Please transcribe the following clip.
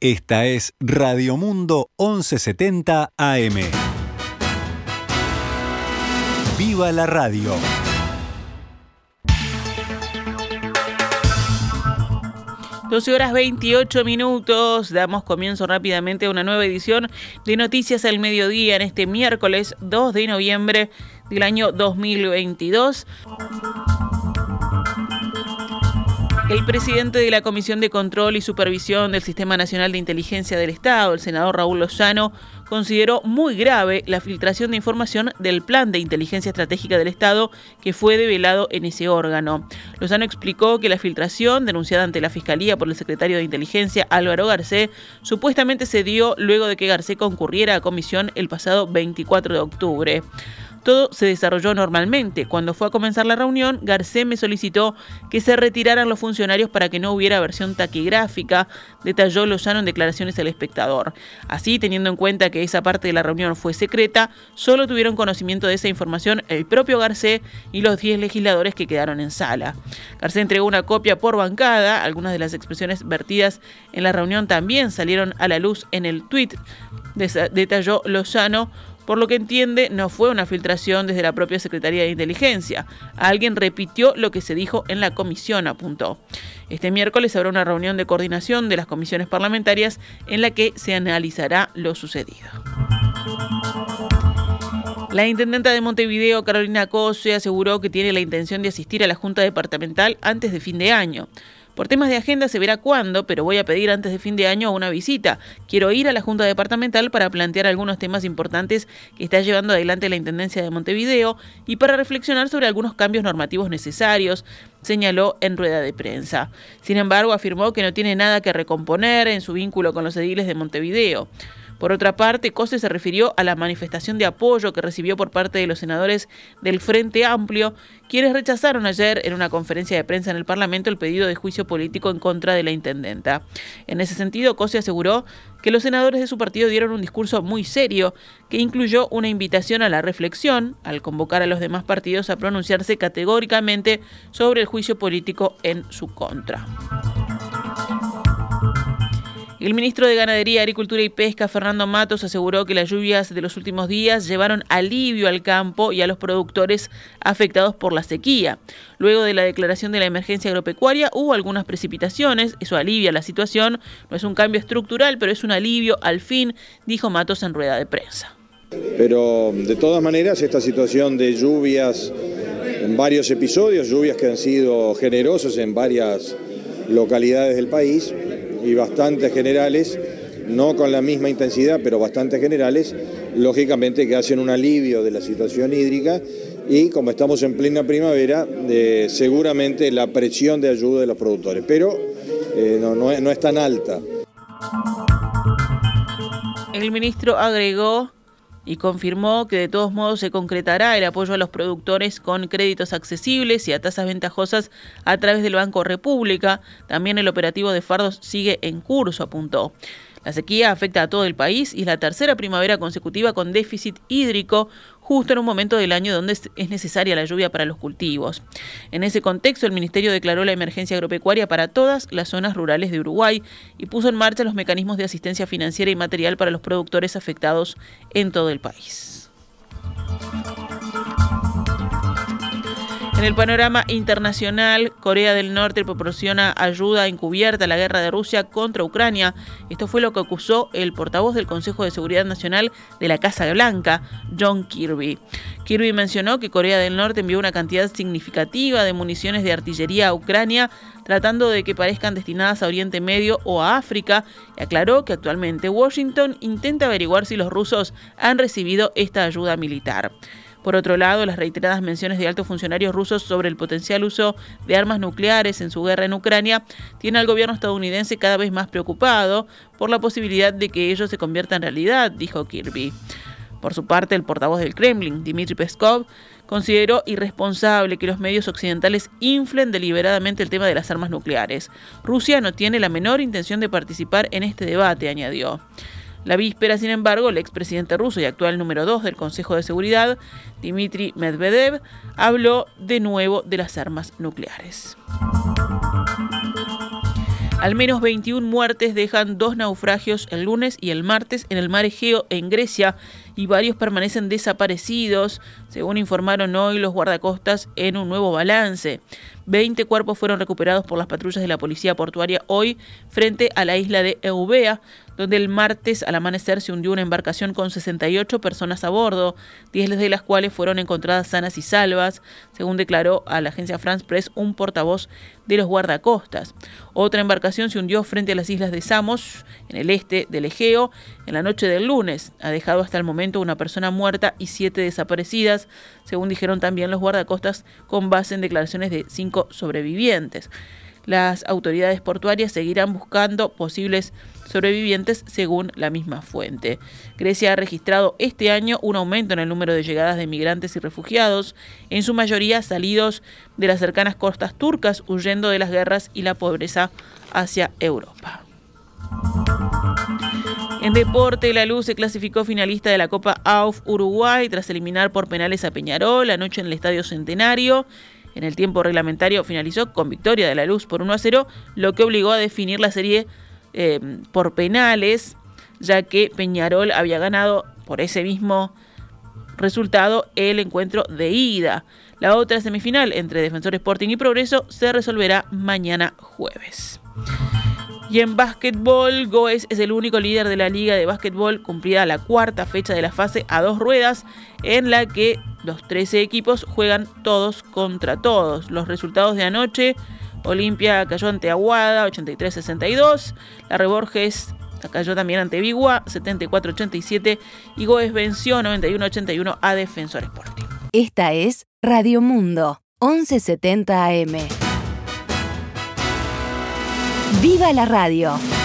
Esta es Radio Mundo 1170 AM. ¡Viva la radio! Doce horas 28 minutos. Damos comienzo rápidamente a una nueva edición de Noticias al Mediodía en este miércoles 2 de noviembre del año 2022. El presidente de la Comisión de Control y Supervisión del Sistema Nacional de Inteligencia del Estado, el senador Raúl Lozano, consideró muy grave la filtración de información del Plan de Inteligencia Estratégica del Estado que fue develado en ese órgano. Lozano explicó que la filtración, denunciada ante la Fiscalía por el secretario de Inteligencia Álvaro Garcé, supuestamente se dio luego de que Garcé concurriera a comisión el pasado 24 de octubre. Todo se desarrolló normalmente. Cuando fue a comenzar la reunión, Garcé me solicitó que se retiraran los funcionarios para que no hubiera versión taquigráfica, detalló Lozano en declaraciones al espectador. Así, teniendo en cuenta que esa parte de la reunión fue secreta, solo tuvieron conocimiento de esa información el propio Garcé y los 10 legisladores que quedaron en sala. Garcé entregó una copia por bancada, algunas de las expresiones vertidas en la reunión también salieron a la luz en el tuit, detalló Lozano, por lo que entiende, no fue una filtración desde la propia Secretaría de Inteligencia. Alguien repitió lo que se dijo en la comisión, apuntó. Este miércoles habrá una reunión de coordinación de las comisiones parlamentarias en la que se analizará lo sucedido. La intendenta de Montevideo, Carolina Cose, aseguró que tiene la intención de asistir a la Junta Departamental antes de fin de año. Por temas de agenda se verá cuándo, pero voy a pedir antes de fin de año una visita. Quiero ir a la Junta Departamental para plantear algunos temas importantes que está llevando adelante la Intendencia de Montevideo y para reflexionar sobre algunos cambios normativos necesarios, señaló en rueda de prensa. Sin embargo, afirmó que no tiene nada que recomponer en su vínculo con los ediles de Montevideo. Por otra parte, Cose se refirió a la manifestación de apoyo que recibió por parte de los senadores del Frente Amplio, quienes rechazaron ayer en una conferencia de prensa en el Parlamento el pedido de juicio político en contra de la intendenta. En ese sentido, Cose aseguró que los senadores de su partido dieron un discurso muy serio que incluyó una invitación a la reflexión al convocar a los demás partidos a pronunciarse categóricamente sobre el juicio político en su contra. El ministro de Ganadería, Agricultura y Pesca, Fernando Matos, aseguró que las lluvias de los últimos días llevaron alivio al campo y a los productores afectados por la sequía. Luego de la declaración de la emergencia agropecuaria hubo algunas precipitaciones, eso alivia la situación, no es un cambio estructural, pero es un alivio al fin, dijo Matos en rueda de prensa. Pero de todas maneras esta situación de lluvias en varios episodios, lluvias que han sido generosas en varias localidades del país, y bastante generales, no con la misma intensidad, pero bastante generales, lógicamente que hacen un alivio de la situación hídrica y como estamos en plena primavera, eh, seguramente la presión de ayuda de los productores, pero eh, no, no, no es tan alta. El ministro agregó y confirmó que de todos modos se concretará el apoyo a los productores con créditos accesibles y a tasas ventajosas a través del Banco República. También el operativo de fardos sigue en curso, apuntó. La sequía afecta a todo el país y es la tercera primavera consecutiva con déficit hídrico, justo en un momento del año donde es necesaria la lluvia para los cultivos. En ese contexto, el Ministerio declaró la emergencia agropecuaria para todas las zonas rurales de Uruguay y puso en marcha los mecanismos de asistencia financiera y material para los productores afectados en todo el país. En el panorama internacional, Corea del Norte proporciona ayuda encubierta a la guerra de Rusia contra Ucrania. Esto fue lo que acusó el portavoz del Consejo de Seguridad Nacional de la Casa Blanca, John Kirby. Kirby mencionó que Corea del Norte envió una cantidad significativa de municiones de artillería a Ucrania, tratando de que parezcan destinadas a Oriente Medio o a África, y aclaró que actualmente Washington intenta averiguar si los rusos han recibido esta ayuda militar. Por otro lado, las reiteradas menciones de altos funcionarios rusos sobre el potencial uso de armas nucleares en su guerra en Ucrania tienen al gobierno estadounidense cada vez más preocupado por la posibilidad de que ello se convierta en realidad, dijo Kirby. Por su parte, el portavoz del Kremlin, Dmitry Peskov, consideró irresponsable que los medios occidentales inflen deliberadamente el tema de las armas nucleares. Rusia no tiene la menor intención de participar en este debate, añadió. La víspera, sin embargo, el expresidente ruso y actual número 2 del Consejo de Seguridad, Dmitry Medvedev, habló de nuevo de las armas nucleares. Al menos 21 muertes dejan dos naufragios el lunes y el martes en el mar Egeo en Grecia y varios permanecen desaparecidos, según informaron hoy los guardacostas en un nuevo balance. 20 cuerpos fueron recuperados por las patrullas de la policía portuaria hoy frente a la isla de Eubea, donde el martes al amanecer se hundió una embarcación con 68 personas a bordo, 10 de las cuales fueron encontradas sanas y salvas, según declaró a la agencia France Press un portavoz de los guardacostas. Otra embarcación se hundió frente a las islas de Samos, en el este del Egeo, en la noche del lunes. Ha dejado hasta el momento una persona muerta y siete desaparecidas, según dijeron también los guardacostas, con base en declaraciones de cinco sobrevivientes. Las autoridades portuarias seguirán buscando posibles sobrevivientes según la misma fuente. Grecia ha registrado este año un aumento en el número de llegadas de migrantes y refugiados, en su mayoría salidos de las cercanas costas turcas, huyendo de las guerras y la pobreza hacia Europa. En deporte, la Luz se clasificó finalista de la Copa AUF Uruguay tras eliminar por penales a Peñarol anoche en el Estadio Centenario. En el tiempo reglamentario finalizó con victoria de la Luz por 1 a 0, lo que obligó a definir la serie eh, por penales, ya que Peñarol había ganado por ese mismo resultado el encuentro de ida. La otra semifinal entre Defensor Sporting y Progreso se resolverá mañana jueves. Y en básquetbol, Goes es el único líder de la liga de básquetbol cumplida la cuarta fecha de la fase a dos ruedas, en la que los 13 equipos juegan todos contra todos. Los resultados de anoche, Olimpia cayó ante Aguada 83-62, la Reborges cayó también ante Bigua 74-87 y Goes venció 91-81 a Defensor Sporting. Esta es Radio Mundo 1170 AM. ¡Viva la radio!